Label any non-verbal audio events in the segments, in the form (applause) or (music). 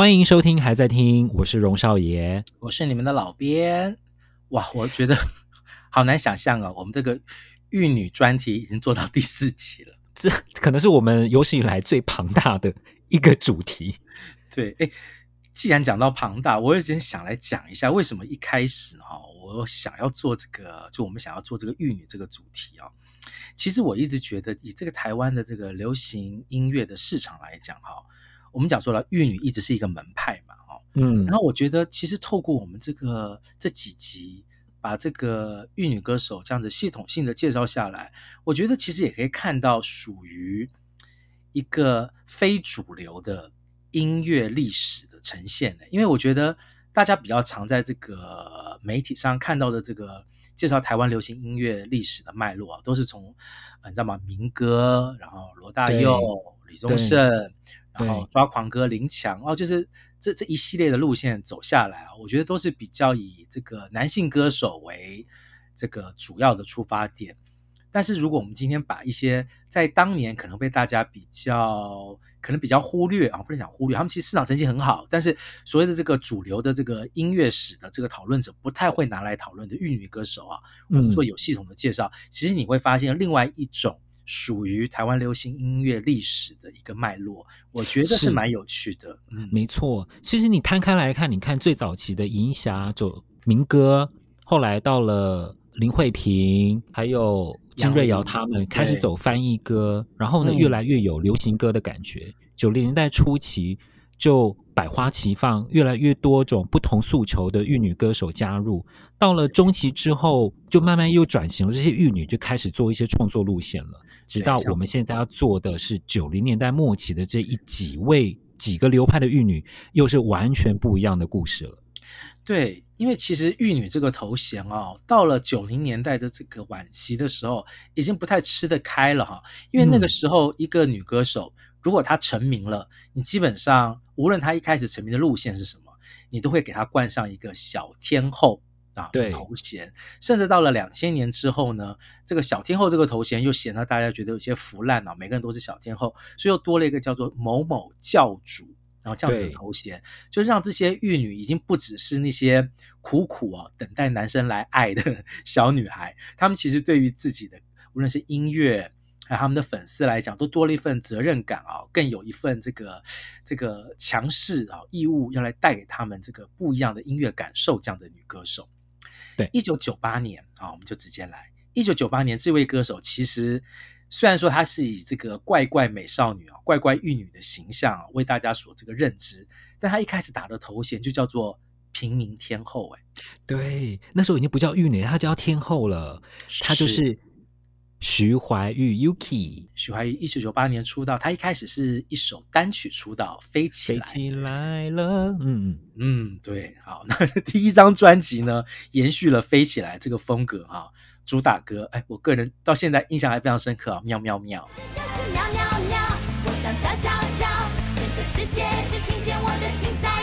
欢迎收听，还在听，我是荣少爷，我是你们的老编。哇，我觉得 (laughs) 好难想象啊，我们这个玉女专题已经做到第四集了，这可能是我们有史以来最庞大的一个主题。对，哎，既然讲到庞大，我有点想来讲一下，为什么一开始哈，我想要做这个，就我们想要做这个玉女这个主题啊。其实我一直觉得，以这个台湾的这个流行音乐的市场来讲哈。我们讲说了，玉女一直是一个门派嘛，哦，嗯，然后我觉得其实透过我们这个这几集，把这个玉女歌手这样子系统性的介绍下来，我觉得其实也可以看到属于一个非主流的音乐历史的呈现的，因为我觉得大家比较常在这个媒体上看到的这个介绍台湾流行音乐历史的脉络啊，都是从你知道吗？民歌，然后罗大佑、李宗盛。然后抓狂哥林强哦，就是这这一系列的路线走下来啊，我觉得都是比较以这个男性歌手为这个主要的出发点。但是如果我们今天把一些在当年可能被大家比较可能比较忽略啊，不能讲忽略，他们其实市场成绩很好，但是所谓的这个主流的这个音乐史的这个讨论者不太会拿来讨论的玉女歌手啊，我们做有系统的介绍，嗯、其实你会发现另外一种。属于台湾流行音乐历史的一个脉络，我觉得是蛮有趣的。嗯，没错。其实你摊开来看，你看最早期的银霞走民歌，后来到了林慧萍，还有金瑞瑶他们开始走翻译歌，然后呢，越来越有流行歌的感觉。九零年代初期。就百花齐放，越来越多种不同诉求的玉女歌手加入。到了中期之后，就慢慢又转型了。这些玉女就开始做一些创作路线了。直到我们现在要做的是九零年代末期的这一几位几个流派的玉女，又是完全不一样的故事了。对，因为其实玉女这个头衔哦，到了九零年代的这个晚期的时候，已经不太吃得开了哈。因为那个时候一个女歌手。嗯如果她成名了，你基本上无论他一开始成名的路线是什么，你都会给他冠上一个小天后啊的头衔。甚至到了两千年之后呢，这个小天后这个头衔又显得大家觉得有些腐烂了，每个人都是小天后，所以又多了一个叫做某某教主，然后这样子的头衔，就让这些玉女已经不只是那些苦苦啊等待男生来爱的 (laughs) 小女孩，她们其实对于自己的无论是音乐。那他们的粉丝来讲，都多了一份责任感啊，更有一份这个这个强势啊义务，要来带给他们这个不一样的音乐感受。这样的女歌手，对，一九九八年啊，我们就直接来。一九九八年，这位歌手其实虽然说她是以这个怪怪美少女啊、怪怪玉女的形象啊为大家所这个认知，但她一开始打的头衔就叫做平民天后。哎，对，那时候已经不叫玉女，她叫天后了，她就是。徐怀钰 Yuki，徐怀钰一九九八年出道，他一开始是一首单曲出道，《飞起来》。飞起来了，嗯嗯，对，好，那 (laughs) 第一张专辑呢，延续了《飞起来》这个风格啊，主打歌，哎，我个人到现在印象还非常深刻啊，喵喵喵。这就是喵喵喵，我想叫叫叫，整个世界只听见我的心在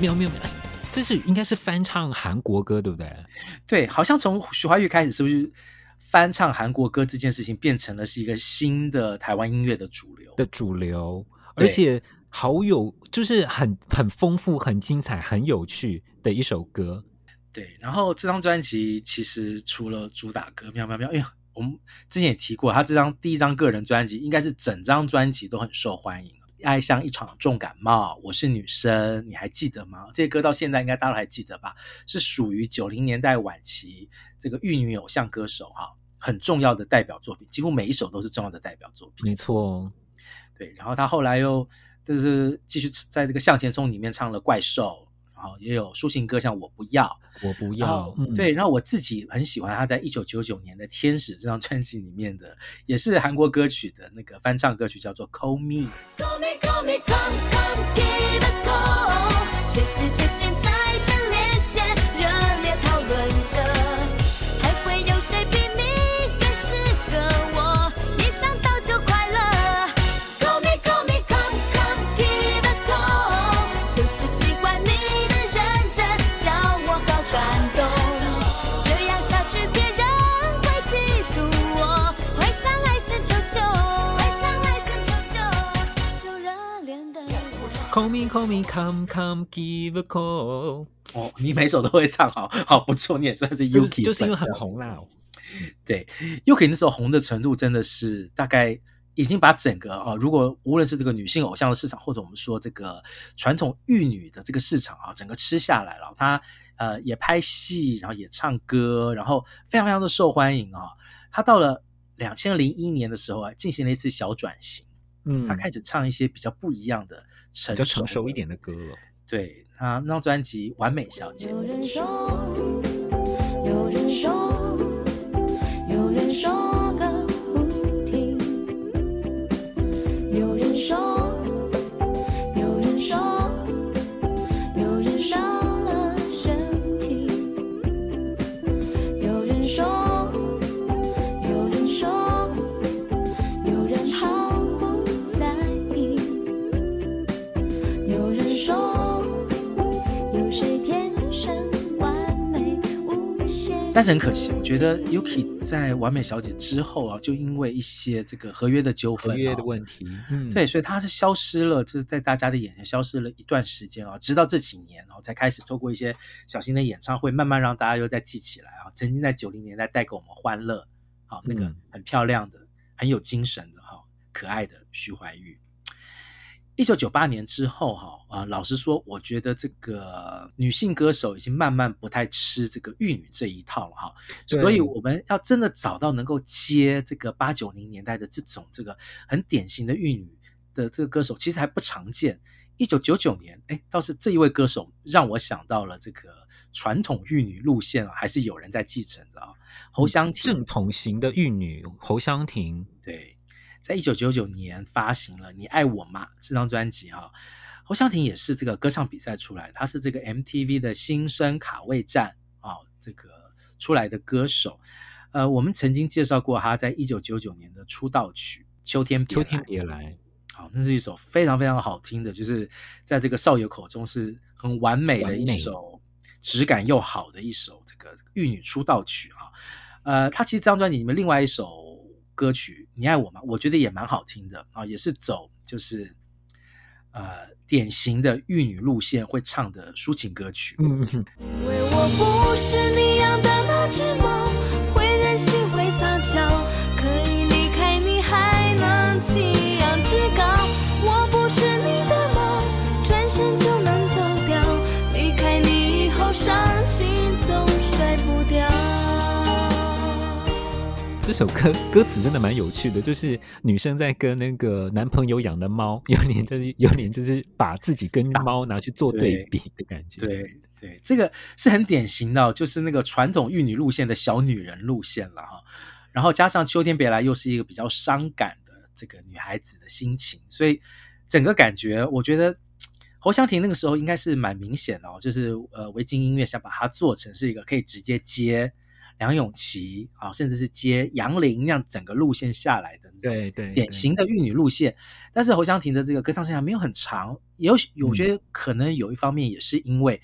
喵喵喵！这是应该是翻唱韩国歌，对不对？对，好像从徐怀钰开始，是不是翻唱韩国歌这件事情变成了是一个新的台湾音乐的主流的主流，而且好有，就是很很丰富、很精彩、很有趣的一首歌。对，然后这张专辑其实除了主打歌《喵喵喵》，哎呀，我们之前也提过，他这张第一张个人专辑应该是整张专辑都很受欢迎。爱像一场重感冒，我是女生，你还记得吗？这些歌到现在应该大家都还记得吧？是属于九零年代晚期这个玉女偶像歌手哈，很重要的代表作品，几乎每一首都是重要的代表作品。没错，对。然后他后来又就是继续在这个向前冲里面唱了怪兽。然后也有抒情歌，像我不要，我不要，嗯、对。然后我自己很喜欢他在一九九九年的《天使》这张专辑里面的，也是韩国歌曲的那个翻唱歌曲，叫做《Call Me》。空空给的苦全世界现在 Call me, call me, come, come, give a call。哦，你每首都会唱，好好不错，你也算是 Yuki，就是，就是因为很红啦。对，Yuki 那时候红的程度真的是大概已经把整个啊，如果无论是这个女性偶像的市场，或者我们说这个传统玉女的这个市场啊，整个吃下来了。她呃也拍戏，然后也唱歌，然后非常非常的受欢迎啊。她到了两千零一年的时候啊，进行了一次小转型，嗯，她开始唱一些比较不一样的。成熟，成熟一点的歌了，对，他那张专辑《完美小姐》。但是很可惜，我觉得 Yuki 在完美小姐之后啊，就因为一些这个合约的纠纷、合约的问题，嗯，对，所以她是消失了，就是在大家的眼前消失了一段时间啊，直到这几年然后才开始透过一些小型的演唱会，慢慢让大家又再记起来啊，曾经在九零年代带给我们欢乐，好，那个很漂亮的、很有精神的哈、可爱的徐怀钰。一九九八年之后，哈啊，老实说，我觉得这个女性歌手已经慢慢不太吃这个玉女这一套了，哈。所以我们要真的找到能够接这个八九零年代的这种这个很典型的玉女的这个歌手，其实还不常见。一九九九年，哎，倒是这一位歌手让我想到了这个传统玉女路线啊，还是有人在继承的啊。侯湘婷，正统型的玉女，侯湘婷，对。在一九九九年发行了《你爱我吗》这张专辑哈，侯湘婷也是这个歌唱比赛出来的，她是这个 MTV 的新生卡位战啊，这个出来的歌手。呃，我们曾经介绍过她在一九九九年的出道曲《秋天别来》。秋天别来，好，那是一首非常非常好听的，就是在这个少爷口中是很完美的一首，质感又好的一首这个玉女出道曲啊。呃，她其实这张专辑里面另外一首。歌曲你爱我吗？我觉得也蛮好听的啊，也是走就是呃典型的玉女路线会唱的抒情歌曲。因为我不是你养的那只猫，会任性会撒娇，可以离开你还能弃这首歌歌词真的蛮有趣的，就是女生在跟那个男朋友养的猫，有点就是有点就是把自己跟猫 (laughs) 拿去做对比的感觉。对对，对，这个是很典型的，就是那个传统玉女路线的小女人路线了哈。然后加上秋天别来，又是一个比较伤感的这个女孩子的心情，所以整个感觉，我觉得侯湘婷那个时候应该是蛮明显的哦，就是呃维京音乐想把它做成是一个可以直接接。梁咏琪啊，甚至是接杨林那样整个路线下来的，对对，典型的玉女路线。但是侯湘婷的这个歌唱生涯没有很长，有我觉得可能有一方面也是因为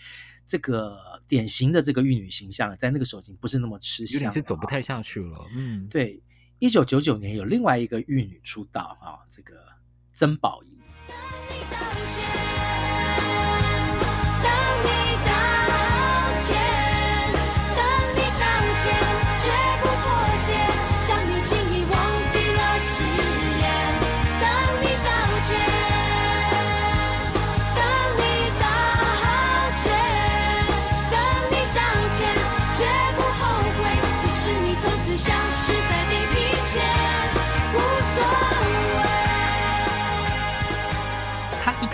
这个典型的这个玉女形象在那个时候已经不是那么吃香，有点是走不太下去了。嗯，对。一九九九年有另外一个玉女出道啊，这个曾宝仪。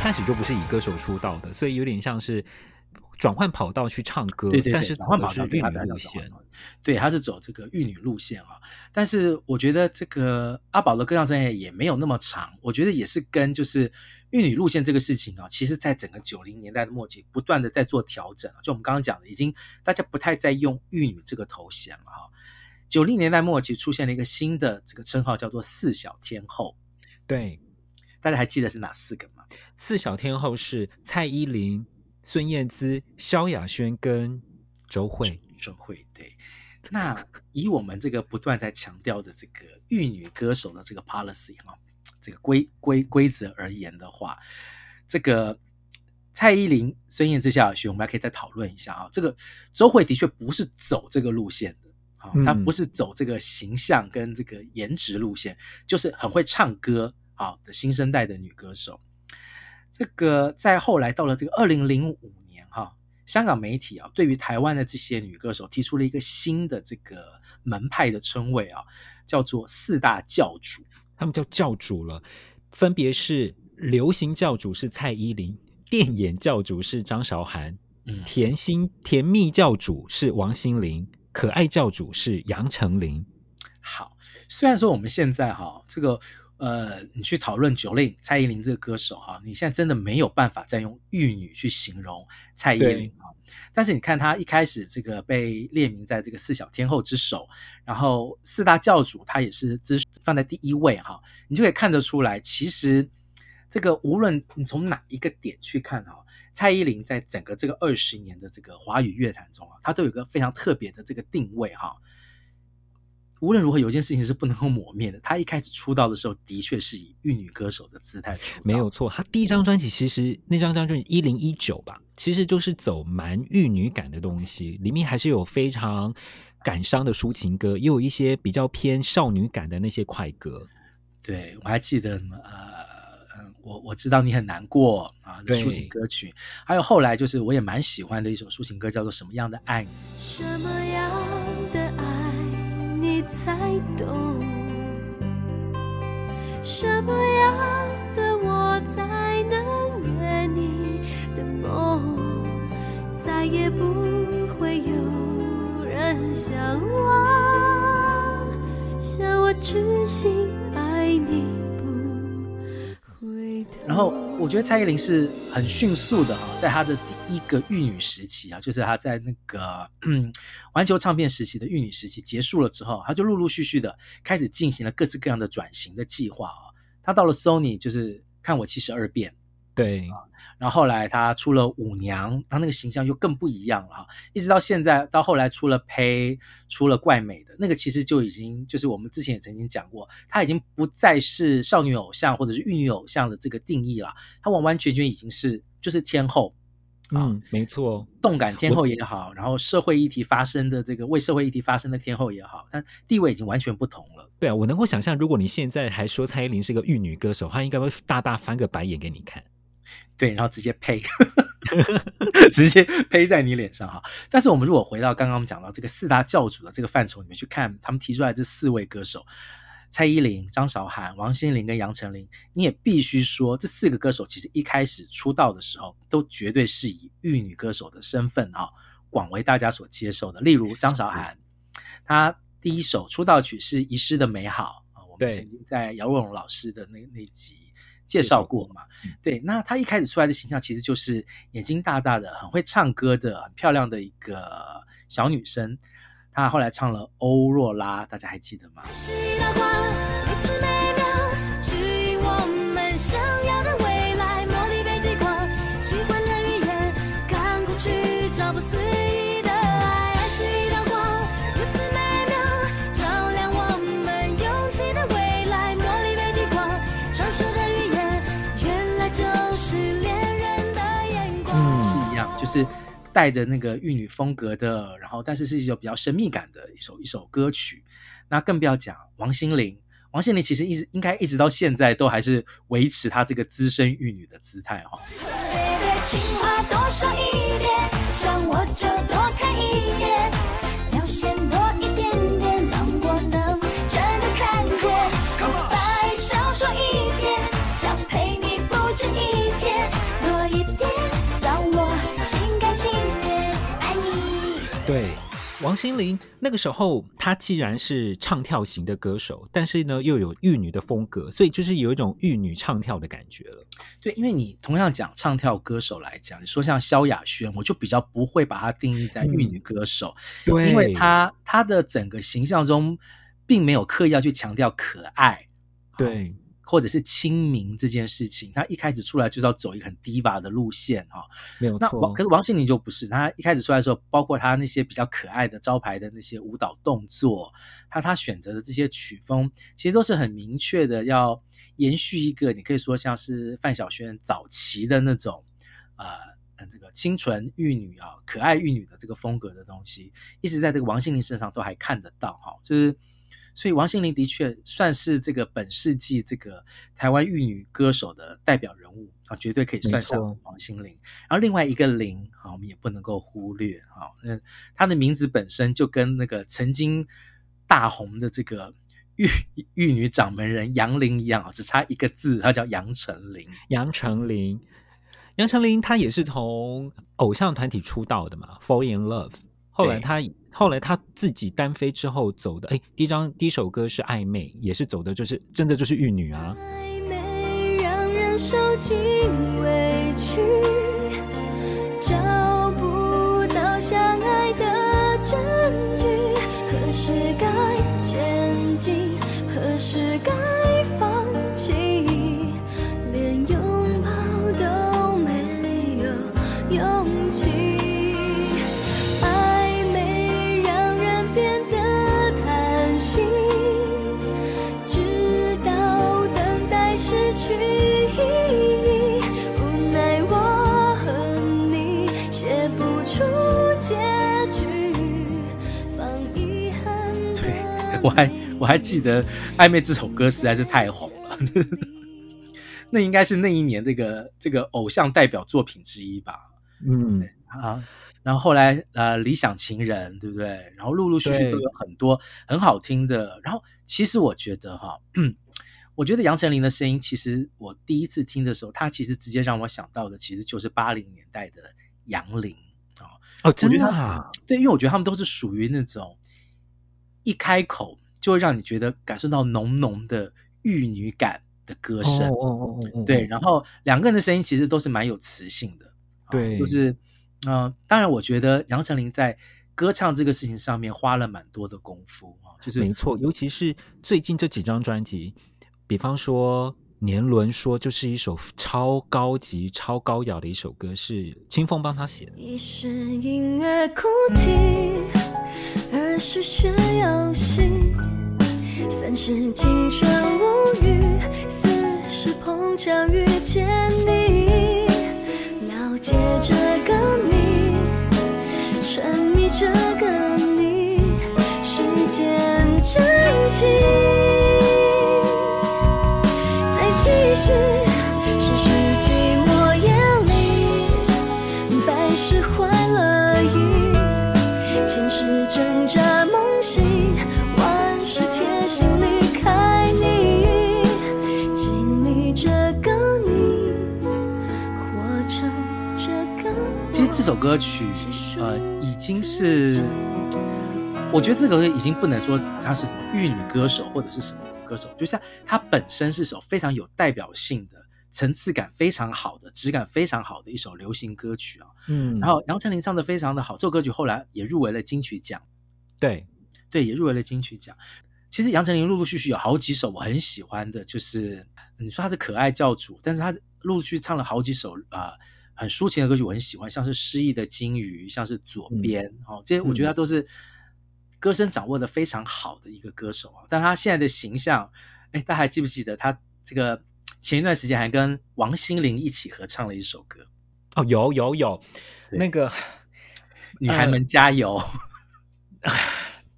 开始就不是以歌手出道的，所以有点像是转换跑道去唱歌。对对对，但是转换跑道玉女路线，对，他是走这个玉女路线啊。但是我觉得这个阿宝的歌唱生涯也没有那么长，我觉得也是跟就是玉女路线这个事情啊，其实在整个九零年代的末期不断的在做调整。就我们刚刚讲的，已经大家不太再用玉女这个头衔了哈。九零年代末期出现了一个新的这个称号，叫做四小天后。对。大家还记得是哪四个吗？四小天后是蔡依林、孙燕姿、萧亚轩跟周蕙。周蕙对。那以我们这个不断在强调的这个玉女歌手的这个 policy 哈，这个规规规则而言的话，这个蔡依林、孙燕姿、萧亚轩，我们还可以再讨论一下啊。这个周蕙的确不是走这个路线的，啊，她不是走这个形象跟这个颜值路线，就是很会唱歌啊的新生代的女歌手。这个在后来到了这个二零零五年哈，香港媒体啊，对于台湾的这些女歌手提出了一个新的这个门派的称谓啊，叫做四大教主。他们叫教主了，分别是流行教主是蔡依林，电眼教主是张韶涵，嗯，甜心甜蜜教主是王心凌，可爱教主是杨丞琳。好，虽然说我们现在哈这个。呃，你去讨论 Jolin 蔡依林这个歌手哈，你现在真的没有办法再用玉女去形容蔡依林啊。但是你看她一开始这个被列名在这个四小天后之首，然后四大教主她也是资放在第一位哈，你就可以看得出来，其实这个无论你从哪一个点去看哈，蔡依林在整个这个二十年的这个华语乐坛中啊，她都有一个非常特别的这个定位哈。无论如何，有一件事情是不能够抹灭的。她一开始出道的时候，的确是以玉女歌手的姿态出道。没有错。她第一张专辑其实那张专辑一零一九吧，其实就是走蛮玉女感的东西，里面还是有非常感伤的抒情歌，也有一些比较偏少女感的那些快歌。对，我还记得什么呃嗯，我我知道你很难过啊，那抒情歌曲。还有后来就是我也蛮喜欢的一首抒情歌，叫做什么样的爱你？什么样的爱？才懂什么样的我才能圆你的梦，再也不会有人向往，像我痴心然后我觉得蔡依林是很迅速的哈，在她的第一个玉女时期啊，就是她在那个嗯环球唱片时期的玉女时期结束了之后，她就陆陆续续的开始进行了各式各样的转型的计划啊。她到了 Sony 就是看我七十二变。对，然后后来他出了舞娘，他那个形象又更不一样了哈，一直到现在，到后来出了呸，出了怪美的那个，其实就已经就是我们之前也曾经讲过，他已经不再是少女偶像或者是玉女偶像的这个定义了，他完完全全已经是就是天后，嗯，没错，动感天后也好，然后社会议题发生的这个为社会议题发生的天后也好，但地位已经完全不同了。对啊，我能够想象，如果你现在还说蔡依林是个玉女歌手，她应该会大大翻个白眼给你看。对，然后直接呸，(laughs) 直接呸在你脸上哈。但是我们如果回到刚刚我们讲到这个四大教主的这个范畴里面去看，他们提出来这四位歌手，蔡依林、张韶涵、王心凌跟杨丞琳，你也必须说这四个歌手其实一开始出道的时候，都绝对是以玉女歌手的身份啊，广为大家所接受的。例如张韶涵，她第一首出道曲是《遗失的美好》啊，我们曾经在姚若龙老师的那那集。介绍过嘛？对，那她一开始出来的形象其实就是眼睛大大的、很会唱歌的、很漂亮的一个小女生。她后来唱了《欧若拉》，大家还记得吗？是带着那个玉女风格的，然后但是是一首比较神秘感的一首一首歌曲。那更不要讲王心凌，王心凌其实一直应该一直到现在都还是维持她这个资深玉女的姿态哈。对，王心凌那个时候，她既然是唱跳型的歌手，但是呢又有玉女的风格，所以就是有一种玉女唱跳的感觉了。对，因为你同样讲唱跳歌手来讲，你说像萧亚轩，我就比较不会把她定义在玉女歌手，嗯、对，因为她她的整个形象中并没有刻意要去强调可爱，对。或者是亲民这件事情，他一开始出来就是要走一个很 diva 的路线哈，没有错。那王可是王心凌就不是，他一开始出来的时候，包括他那些比较可爱的招牌的那些舞蹈动作，他他选择的这些曲风，其实都是很明确的，要延续一个你可以说像是范晓萱早期的那种呃，这个清纯玉女啊，可爱玉女的这个风格的东西，一直在这个王心凌身上都还看得到哈，就是。所以王心凌的确算是这个本世纪这个台湾玉女歌手的代表人物啊，绝对可以算上王心凌。然后另外一个凌啊，我们也不能够忽略啊，嗯，她的名字本身就跟那个曾经大红的这个玉玉女掌门人杨林一样啊，只差一个字，她叫杨丞琳。杨丞琳，杨丞琳她也是从偶像团体出道的嘛，Fall in Love。后来他后来他自己单飞之后走的，哎，第一张第一首歌是暧昧，也是走的就是真的就是玉女啊。暧昧让人受尽委屈，我还我还记得《暧昧》这首歌实在是太红了，(laughs) 那应该是那一年这个这个偶像代表作品之一吧？嗯啊，然后后来呃，《理想情人》对不对？然后陆陆续续都有很多很好听的。然后其实我觉得哈，我觉得杨丞琳的声音，其实我第一次听的时候，她其实直接让我想到的，其实就是八零年代的杨林啊。哦，真的啊？对，因为我觉得他们都是属于那种。一开口就会让你觉得感受到浓浓的玉女感的歌声，哦哦哦对，然后两个人的声音其实都是蛮有磁性的，对，就是，嗯、呃，当然我觉得杨丞琳在歌唱这个事情上面花了蛮多的功夫啊，就是没错，尤其是最近这几张专辑，比方说《年轮说》就是一首超高级、超高雅的一首歌，是清风帮他写的。一声婴儿哭啼二是学游戏，三是青春无语，四是碰巧遇见你，了解这个你，沉迷这个你，时间暂停。这首歌曲，呃，已经是，我觉得这个已经不能说它是什么玉女歌手或者是什么歌手，就像它本身是首非常有代表性的、层次感非常好的、质感非常好的一首流行歌曲啊。嗯，然后杨丞琳唱的非常的好，这首歌曲后来也入围了金曲奖。对，对，也入围了金曲奖。其实杨丞琳陆陆续续有好几首我很喜欢的，就是你说她是可爱教主，但是她陆陆续续唱了好几首啊。呃很抒情的歌曲，我很喜欢，像是失意的金鱼，像是左边，嗯、哦，这些我觉得他都是歌声掌握的非常好的一个歌手啊。但他现在的形象，哎，大家还记不记得他这个前一段时间还跟王心凌一起合唱了一首歌？哦，有有有，那个女孩们加油，呃、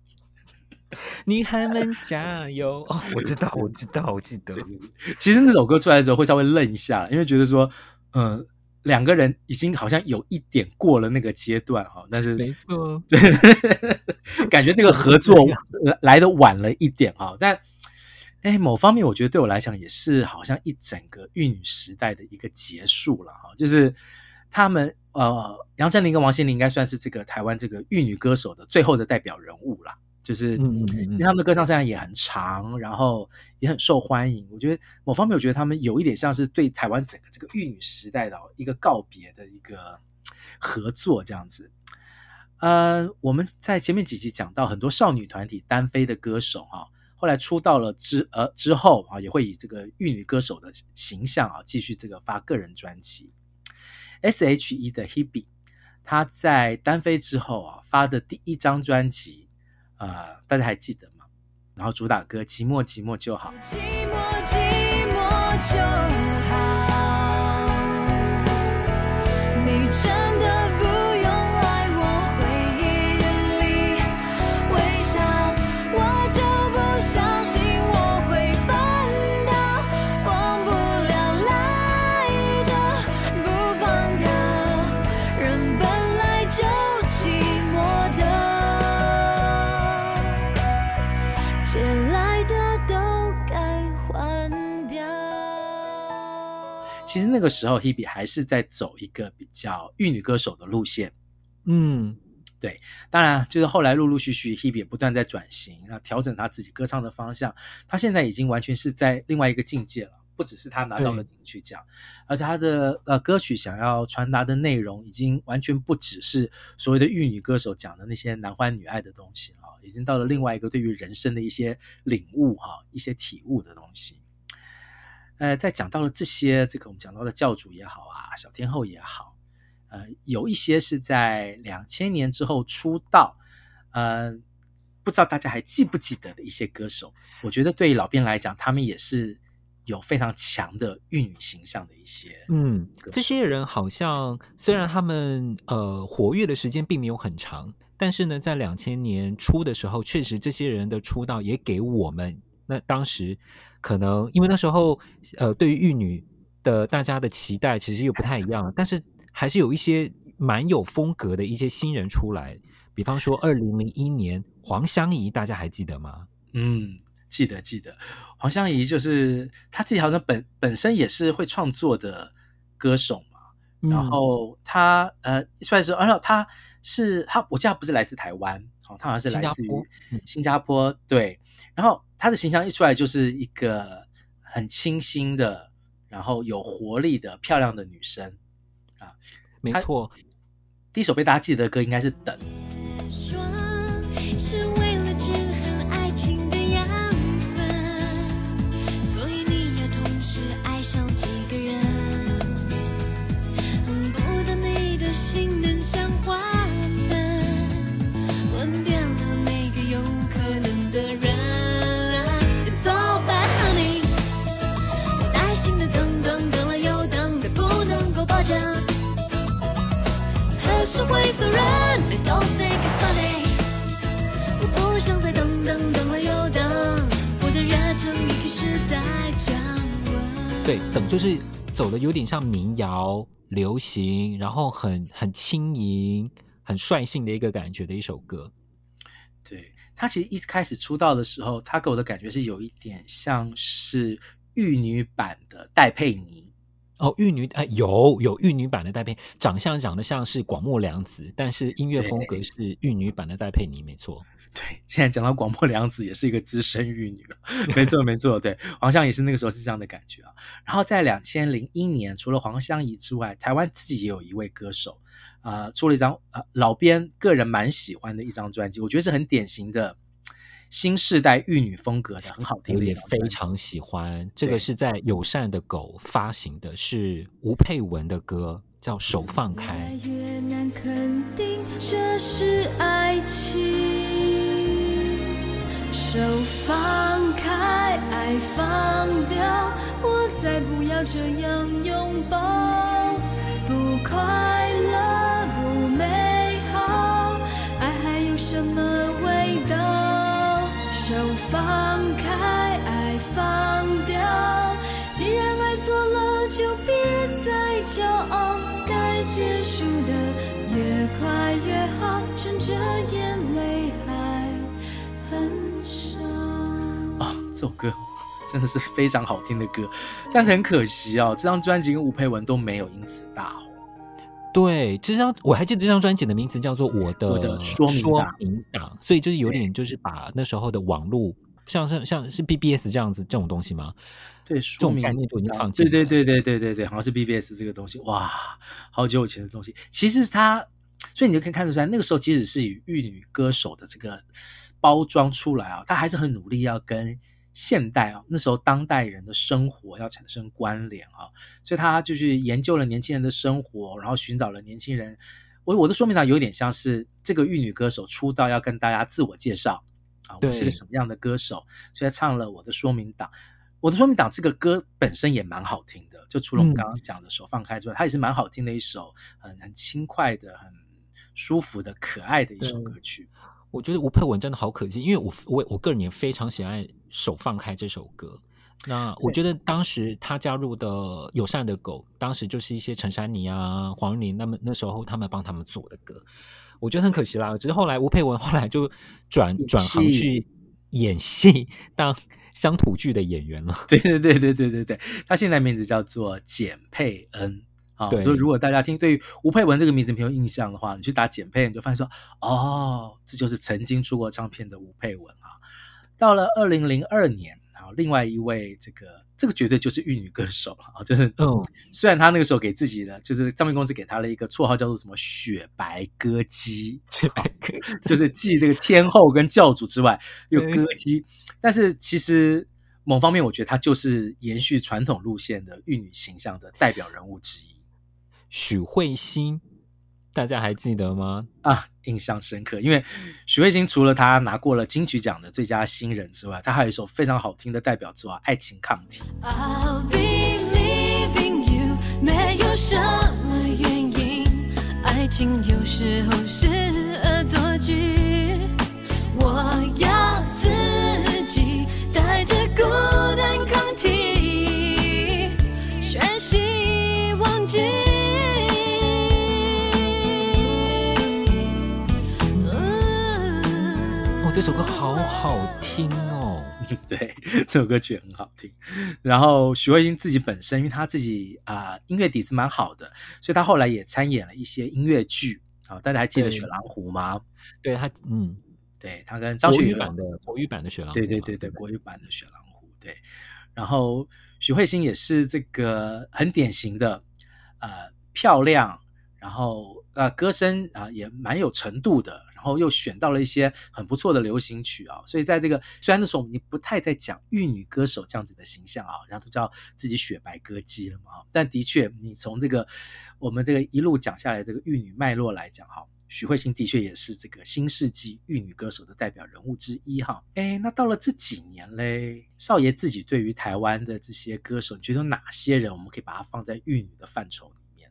(laughs) 女孩们加油！哦，我知道，我知道，我记得。其实那首歌出来的时候会稍微愣一下，因为觉得说，嗯、呃。两个人已经好像有一点过了那个阶段哈，但是没错，对，(laughs) 感觉这个合作来来的晚了一点哈，但哎，某方面我觉得对我来讲也是好像一整个玉女时代的一个结束了哈，就是他们呃，杨丞琳跟王心凌应该算是这个台湾这个玉女歌手的最后的代表人物了。就是，因为他们的歌唱生涯也很长，然后也很受欢迎。我觉得某方面，我觉得他们有一点像是对台湾整个这个玉女时代的一个告别的一个合作这样子。呃，我们在前面几集讲到很多少女团体单飞的歌手哈，后后来出道了之呃之后啊，也会以这个玉女歌手的形象啊，继续这个发个人专辑。S.H.E 的 Hebe，她在单飞之后啊发的第一张专辑啊、呃，大家还记得吗？然后主打歌《寂寞寂寞就好》。寂寞寂寞就好，你真的。其实那个时候，Hebe 还是在走一个比较玉女歌手的路线。嗯，对。当然，就是后来陆陆续续，Hebe 也不断在转型，啊调整他自己歌唱的方向。他现在已经完全是在另外一个境界了，不只是他拿到了金曲奖，而且他的呃歌曲想要传达的内容，已经完全不只是所谓的玉女歌手讲的那些男欢女爱的东西啊，已经到了另外一个对于人生的一些领悟哈，一些体悟的东西。呃，在讲到了这些，这个我们讲到的教主也好啊，小天后也好，呃，有一些是在两千年之后出道，呃，不知道大家还记不记得的一些歌手，我觉得对于老编来讲，他们也是有非常强的玉女形象的一些，嗯，这些人好像虽然他们呃活跃的时间并没有很长，但是呢，在两千年初的时候，确实这些人的出道也给我们。那当时可能因为那时候，呃，对于玉女的大家的期待其实又不太一样了，但是还是有一些蛮有风格的一些新人出来，比方说二零零一年黄湘怡，大家还记得吗？嗯，记得记得，黄湘怡就是她自己好像本本身也是会创作的歌手嘛，嗯、然后她呃一出来之后，而且她是她，我记得她不是来自台湾。哦，他好像是来自于新加坡，对。然后他的形象一出来就是一个很清新的，然后有活力的漂亮的女生啊，没错。第一首被大家记得的歌应该是《等》。对，等就是走的有点像民谣流行，然后很很轻盈、很率性的一个感觉的一首歌。对，他其实一开始出道的时候，他给我的感觉是有一点像是玉女版的戴佩妮。哦，玉女哎，有有玉女版的戴佩，长相长得像是广末凉子，但是音乐风格是玉女版的戴佩妮，没错。对，现在讲到广末凉子也是一个资深玉女了，(laughs) 没错没错，对，黄湘怡是那个时候是这样的感觉啊。然后在两千零一年，除了黄湘怡之外，台湾自己也有一位歌手啊、呃，出了一张啊、呃、老编个人蛮喜欢的一张专辑，我觉得是很典型的新世代玉女风格的，很好听的，我也非常喜欢。这个是在友善的狗发行的，是吴佩文的歌，叫《手放开》。越难肯定这是爱情爱放掉，我再不要这样拥抱。不快乐，不美好，爱还有什么味道？手放开，爱放掉。既然爱错了，就别再骄傲。该结束的越快越好，趁着眼泪还很。这首歌真的是非常好听的歌，但是很可惜哦，这张专辑跟吴佩文都没有因此大红。对，这张我还记得这张专辑的名字叫做《我的我的说明档》，所以就是有点就是把那时候的网络，像像像是 BBS 这样子这种东西吗？对，说明这种概念都已经放弃了。对对对对对对对，好像是 BBS 这个东西，哇，好久以前的东西。其实它所以你就可以看得出来，那个时候即使是以玉女歌手的这个包装出来啊，他还是很努力要跟现代啊那时候当代人的生活要产生关联啊，所以他就去研究了年轻人的生活，然后寻找了年轻人。我我的说明档有点像是这个玉女歌手出道要跟大家自我介绍啊，我是个什么样的歌手，所以他唱了我的说明档。我的说明档这个歌本身也蛮好听的，就除了我们刚刚讲的手放开之外，嗯、它也是蛮好听的一首很很轻快的、很舒服的、可爱的一首歌曲。我觉得吴佩文真的好可惜，因为我我我个人也非常喜爱《手放开》这首歌。那我觉得当时他加入的友善的狗，当时就是一些陈珊妮啊、黄韵玲，那么那时候他们帮他们做的歌，我觉得很可惜啦。只是后来吴佩文后来就转转行去演戏当。乡土剧的演员了，对对对对对对对，他现在名字叫做简佩恩啊。所以如果大家听对于吴佩文这个名字没有印象的话，你去打简配，你就发现说，哦，这就是曾经出过唱片的吴佩文啊。到了二零零二年啊，另外一位这个这个绝对就是玉女歌手了啊，就是嗯，虽然他那个时候给自己的就是唱片公司给他了一个绰号叫做什么雪白歌姬，雪白歌就是继这个天后跟教主之外又歌姬。但是其实某方面，我觉得她就是延续传统路线的玉女形象的代表人物之一。许慧欣，大家还记得吗？啊，印象深刻。因为许慧欣除了她拿过了金曲奖的最佳新人之外，她还有一首非常好听的代表作《爱情抗体》。I'll be leaving you，没有什么原因，爱情有时候是恶作剧，首歌好好听哦！(laughs) 对，(laughs) 这首歌曲很好听。然后许慧欣自己本身，因为她自己啊、呃、音乐底子蛮好的，所以她后来也参演了一些音乐剧。好，大家还记得《雪狼湖》吗？对她，嗯。对，他跟张学友版的国语版的雪狼湖，对对对对，国语版的雪狼湖，对。然后许慧欣也是这个很典型的，呃，漂亮，然后呃，歌声啊也蛮有程度的，然然后又选到了一些很不错的流行曲啊。所以在这个虽然那时候我们不太在讲玉女歌手这样子的形象啊，然后都叫自己雪白歌姬了嘛，但的确，你从这个我们这个一路讲下来这个玉女脉络来讲哈。许慧欣的确也是这个新世纪玉女歌手的代表人物之一哈。哎，那到了这几年嘞，少爷自己对于台湾的这些歌手，你觉得哪些人我们可以把它放在玉女的范畴里面？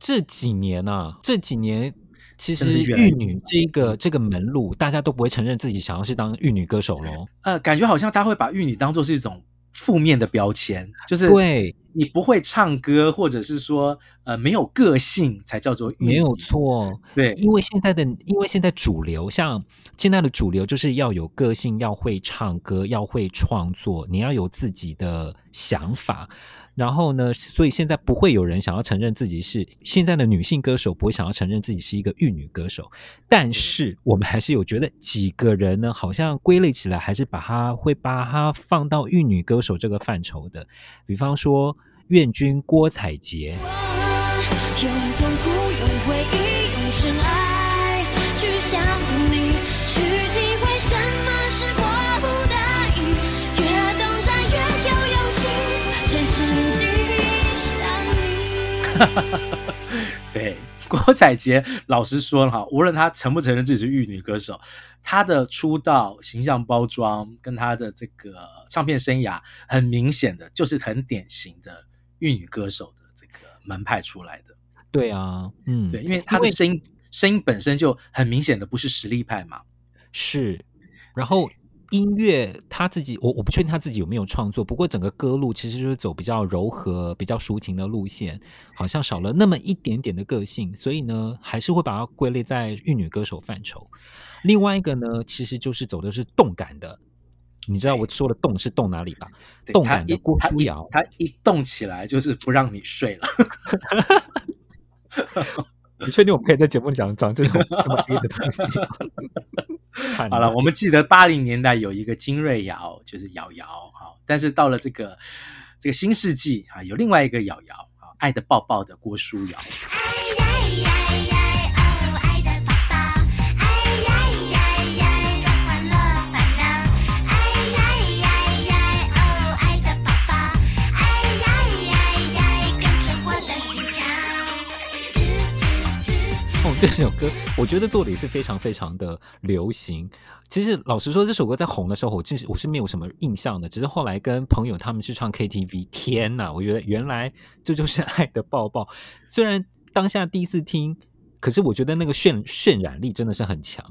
这几年啊，这几年其实玉女这个这个门路，大家都不会承认自己想要是当玉女歌手喽。呃，感觉好像大家会把玉女当做是一种负面的标签，就是对。你不会唱歌，或者是说，呃，没有个性才叫做玉女。没有错，对，因为现在的，因为现在主流，像现在的主流，就是要有个性，要会唱歌，要会创作，你要有自己的想法。然后呢，所以现在不会有人想要承认自己是现在的女性歌手，不会想要承认自己是一个玉女歌手。但是我们还是有觉得几个人呢，好像归类起来还是把它会把它放到玉女歌手这个范畴的。比方说，愿君郭采洁。(laughs) 对，郭采洁，老实说了哈，无论她承不承认自己是玉女歌手，她的出道形象包装跟她的这个唱片生涯，很明显的就是很典型的玉女歌手的这个门派出来的。对啊，嗯，对，因为她的声音声音本身就很明显的不是实力派嘛。是，然后。音乐他自己，我我不确定他自己有没有创作，不过整个歌路其实就是走比较柔和、比较抒情的路线，好像少了那么一点点的个性，所以呢，还是会把它归类在玉女歌手范畴。另外一个呢，其实就是走的是动感的，你知道我说的动是动哪里吧？动感的郭书瑶，她一动起来就是不让你睡了。(laughs) 你确定我们可以在节目里讲讲这种这么黑的东西？好了，我们记得八零年代有一个金瑞瑶，就是瑶瑶哈。但是到了这个这个新世纪啊有另外一个瑶瑶啊，爱的抱抱的郭书瑶。这首歌我觉得做的也是非常非常的流行。其实老实说，这首歌在红的时候，我其实我是没有什么印象的。只是后来跟朋友他们去唱 KTV，天呐！我觉得原来这就是爱的抱抱。虽然当下第一次听，可是我觉得那个渲渲染力真的是很强。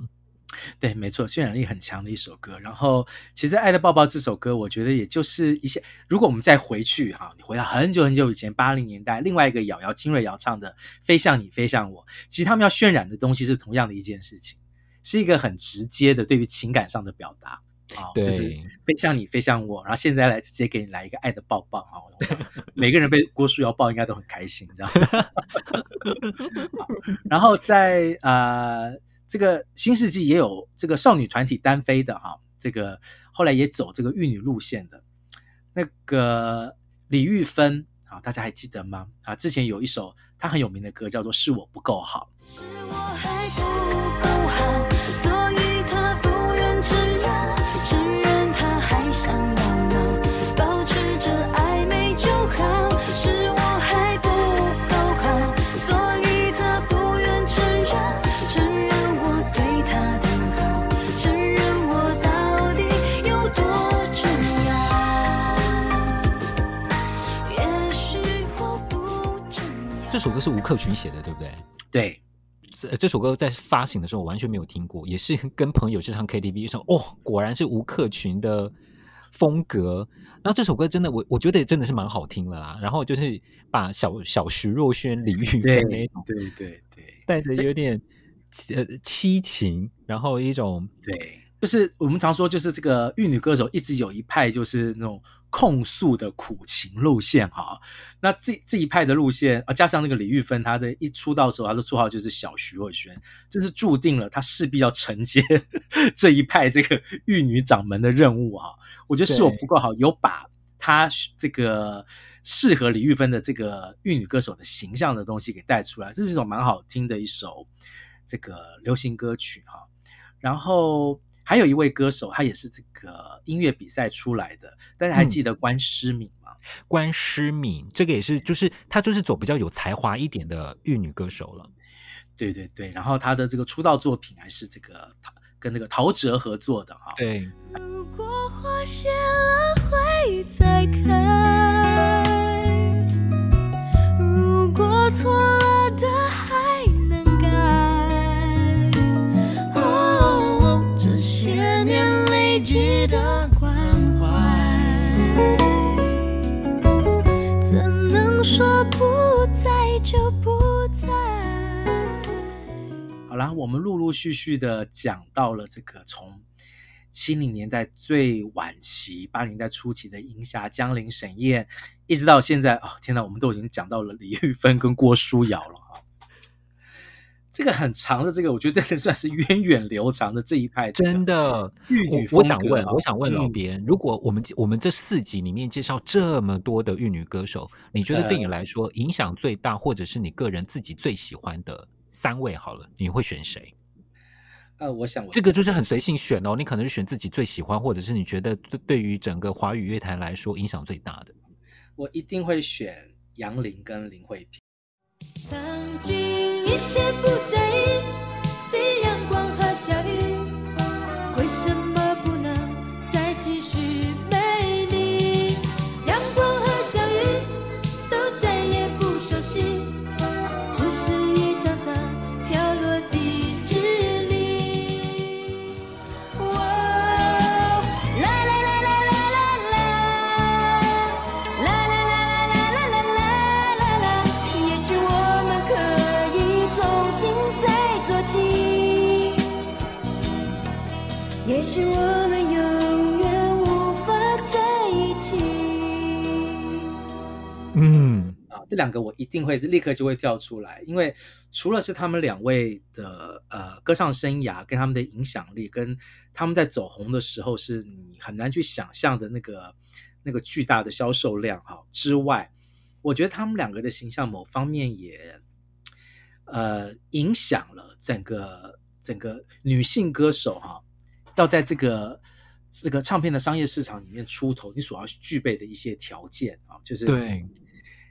对，没错，渲染力很强的一首歌。然后，其实《爱的抱抱》这首歌，我觉得也就是一些，如果我们再回去哈，你回到很久很久以前，八零年代，另外一个瑶瑶金瑞瑶唱的《飞向你，飞向我》，其实他们要渲染的东西是同样的一件事情，是一个很直接的对于情感上的表达啊，对，就是飞向你，飞向我。然后现在来直接给你来一个爱的抱抱啊，(laughs) 每个人被郭书瑶抱应该都很开心，这样。(laughs) 然后在呃。这个新世纪也有这个少女团体单飞的哈，这个后来也走这个玉女路线的，那个李玉芬啊，大家还记得吗？啊，之前有一首她很有名的歌叫做《是我不够好》。是我还首歌是吴克群写的，对不对？对，这这首歌在发行的时候我完全没有听过，也是跟朋友去唱 KTV 说，哦，果然是吴克群的风格。然后这首歌真的，我我觉得也真的是蛮好听的啦。然后就是把小小徐若瑄、李玉芬那种，对对对，带着有点呃凄情，然后一种对，就是我们常说，就是这个玉女歌手一直有一派，就是那种。控诉的苦情路线哈，那这这一派的路线啊，加上那个李玉芬，她的一出道的时候，她的绰号就是小徐若瑄，这是注定了她势必要承接 (laughs) 这一派这个玉女掌门的任务哈。我觉得是我不够好，有把她这个适合李玉芬的这个玉女歌手的形象的东西给带出来，这是一首蛮好听的一首这个流行歌曲哈。然后。还有一位歌手，他也是这个音乐比赛出来的，大家还记得关诗敏吗？嗯、关诗敏，这个也是，就是她就是走比较有才华一点的玉女歌手了。对对对，然后她的这个出道作品还是这个跟那个陶喆合作的哈。对。如果花谢了会再开，如果错好啦，我们陆陆续续的讲到了这个从七零年代最晚期、八零年代初期的银霞、江玲、沈燕，一直到现在啊、哦，天哪，我们都已经讲到了李玉芬跟郭书瑶了。这个很长的，这个我觉得真的算是源远流长的这一派。真的，玉女。我想问，我想问老编，嗯，如果我们我们这四集里面介绍这么多的玉女歌手，你觉得对你来说影响最大，或者是你个人自己最喜欢的三位，好了，你会选谁？呃，我想这个就是很随性选哦，你可能是选自己最喜欢，或者是你觉得对对于整个华语乐坛来说影响最大的。我一定会选杨林跟林慧萍。曾经一切不在意也许我们永远无法在一起。嗯，啊，这两个我一定会是立刻就会跳出来，因为除了是他们两位的呃歌唱生涯跟他们的影响力，跟他们在走红的时候是你很难去想象的那个那个巨大的销售量哈之外，我觉得他们两个的形象某方面也呃影响了整个整个女性歌手哈。要在这个这个唱片的商业市场里面出头，你所要具备的一些条件啊，就是对，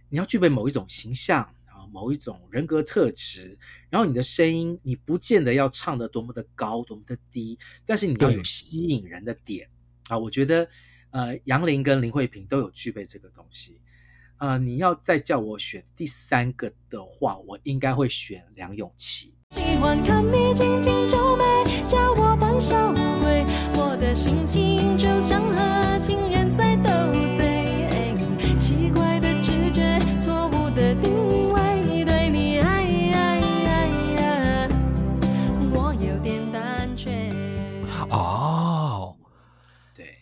你要具备某一种形象啊，某一种人格特质，然后你的声音你不见得要唱的多么的高，多么的低，但是你要有吸引人的点啊。我觉得呃，杨林跟林慧萍都有具备这个东西。呃，你要再叫我选第三个的话，我应该会选梁咏琪。喜欢看你紧紧皱眉，叫我胆小鬼，我的心情就像和情人在斗嘴，奇怪的直觉，错误的定位，对你爱爱爱爱，我有点胆怯。哦，对，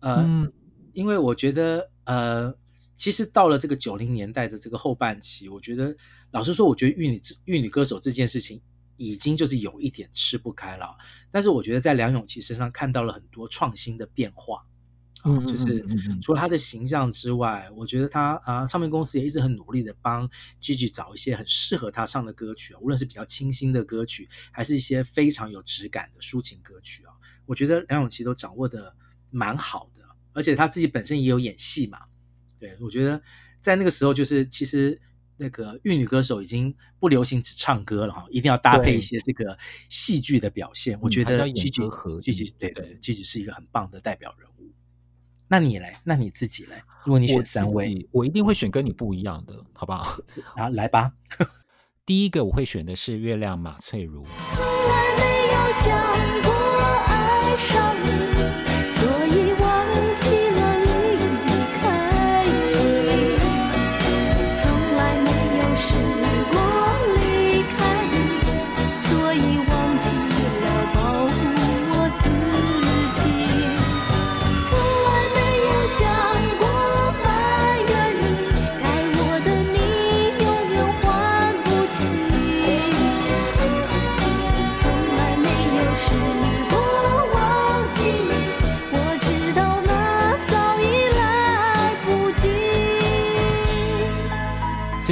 呃，嗯，因为我觉得，呃。其实到了这个九零年代的这个后半期，我觉得，老实说，我觉得玉女玉女歌手这件事情已经就是有一点吃不开了。但是我觉得在梁咏琪身上看到了很多创新的变化，啊，就是除了她的形象之外，我觉得她啊，唱片公司也一直很努力的帮 Gigi 找一些很适合她唱的歌曲啊，无论是比较清新的歌曲，还是一些非常有质感的抒情歌曲啊，我觉得梁咏琪都掌握的蛮好的，而且她自己本身也有演戏嘛。对，我觉得在那个时候，就是其实那个玉女歌手已经不流行只唱歌了哈，一定要搭配一些这个戏剧的表现。我觉得 Gigi 和 Gigi 对对，Gigi 是一个很棒的代表人物。那你嘞？那你自己嘞？如果你选三位，我，我一定会选跟你不一样的，好不好？(laughs) 啊，来吧。第一个我会选的是月亮马翠如。从来没有想过爱上你，所以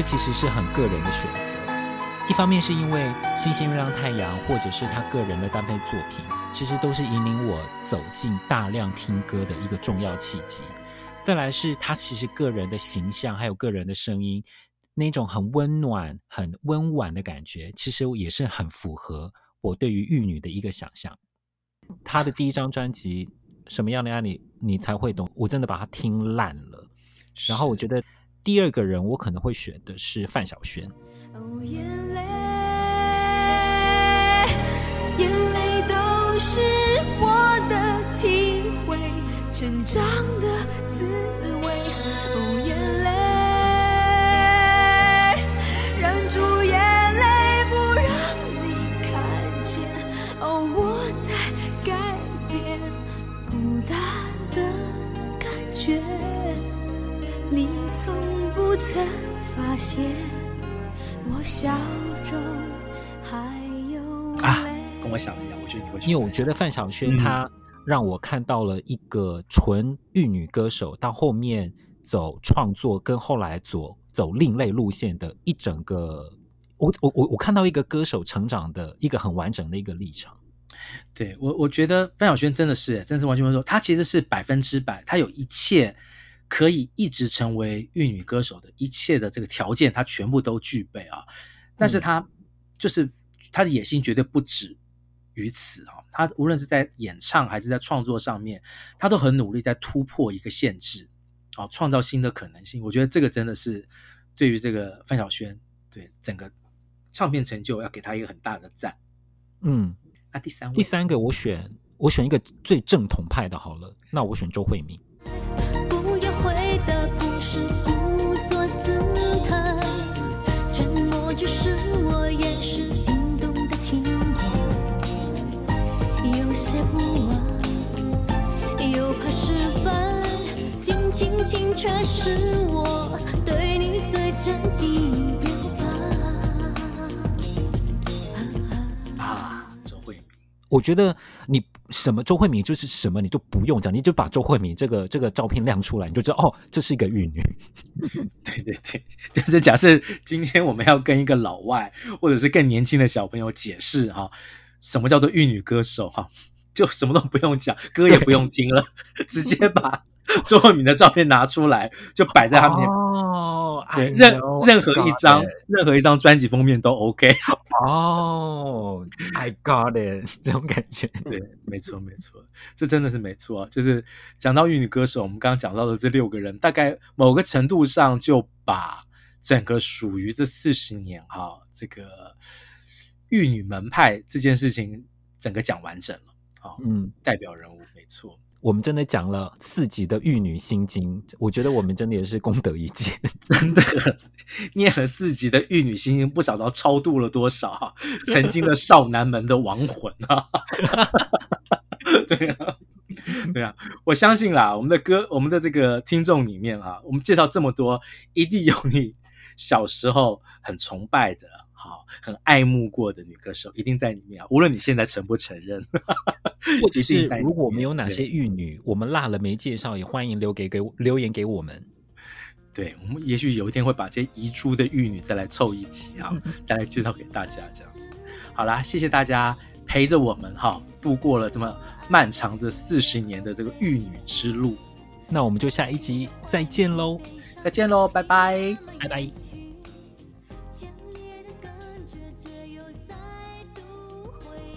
这其实是很个人的选择，一方面是因为《星星月亮太阳》或者是他个人的单飞作品，其实都是引领我走进大量听歌的一个重要契机。再来是他其实个人的形象还有个人的声音，那种很温暖、很温婉的感觉，其实也是很符合我对于玉女的一个想象。他的第一张专辑《什么样的爱你你才会懂》，我真的把它听烂了，然后我觉得。第二个人，我可能会选的是范晓萱。哦，眼泪，眼泪都是我的体会，成长的滋味。从不曾发现我笑中还有。啊，跟我想的一样，我觉得你会。因为我觉得范晓萱她让我看到了一个纯玉女歌手，到后面走创作，跟后来走走另类路线的一整个，我我我我看到一个歌手成长的一个很完整的一个历程。对我，我觉得范晓萱真的是，真的是完全没说，她其实是百分之百，她有一切。可以一直成为玉女歌手的一切的这个条件，她全部都具备啊！但是她就是她的野心绝对不止于此啊！她无论是在演唱还是在创作上面，她都很努力在突破一个限制啊，创造新的可能性。我觉得这个真的是对于这个范晓萱对整个唱片成就要给她一个很大的赞。嗯，那第三位，第三个我选我选一个最正统派的好了，那我选周慧敏。却是我对你最真的表白。啊，周慧敏，我觉得你。什么周慧敏就是什么，你就不用讲，你就把周慧敏这个这个照片亮出来，你就知道哦，这是一个玉女。(laughs) 对对对，就是假设今天我们要跟一个老外或者是更年轻的小朋友解释哈，什么叫做玉女歌手哈，就什么都不用讲，歌也不用听了，直接把周慧敏的照片拿出来，就摆在他面前。哦，对，任任何一张任何一张专辑封面都 OK。哦，I got it，(laughs) 这种感觉。对，没错没错，这真的是没错。就是讲到玉女歌手，我们刚刚讲到的这六个人，大概某个程度上就把整个属于这四十年哈这个玉女门派这件事情整个讲完整了。好，嗯，代表人物没错，我们真的讲了四集的《玉女心经》，我觉得我们真的也是功德一件，(laughs) 真的念了四集的《玉女心经》，不晓得超度了多少哈，曾经的少男们的亡魂啊！(laughs) 对啊，对啊，我相信啦，我们的歌，我们的这个听众里面啊，我们介绍这么多，一定有你小时候很崇拜的。好，很爱慕过的女歌手一定在里面啊！无论你现在承不承认，或者 (laughs) 是如果我们有哪些玉女，我们落了没介绍，也欢迎留给给留言给我们。对，我们也许有一天会把这些遗珠的玉女再来凑一集啊，(laughs) 再来介绍给大家这样子。好啦，谢谢大家陪着我们哈，度过了这么漫长的四十年的这个玉女之路。那我们就下一集再见喽！再见喽，拜拜，拜拜。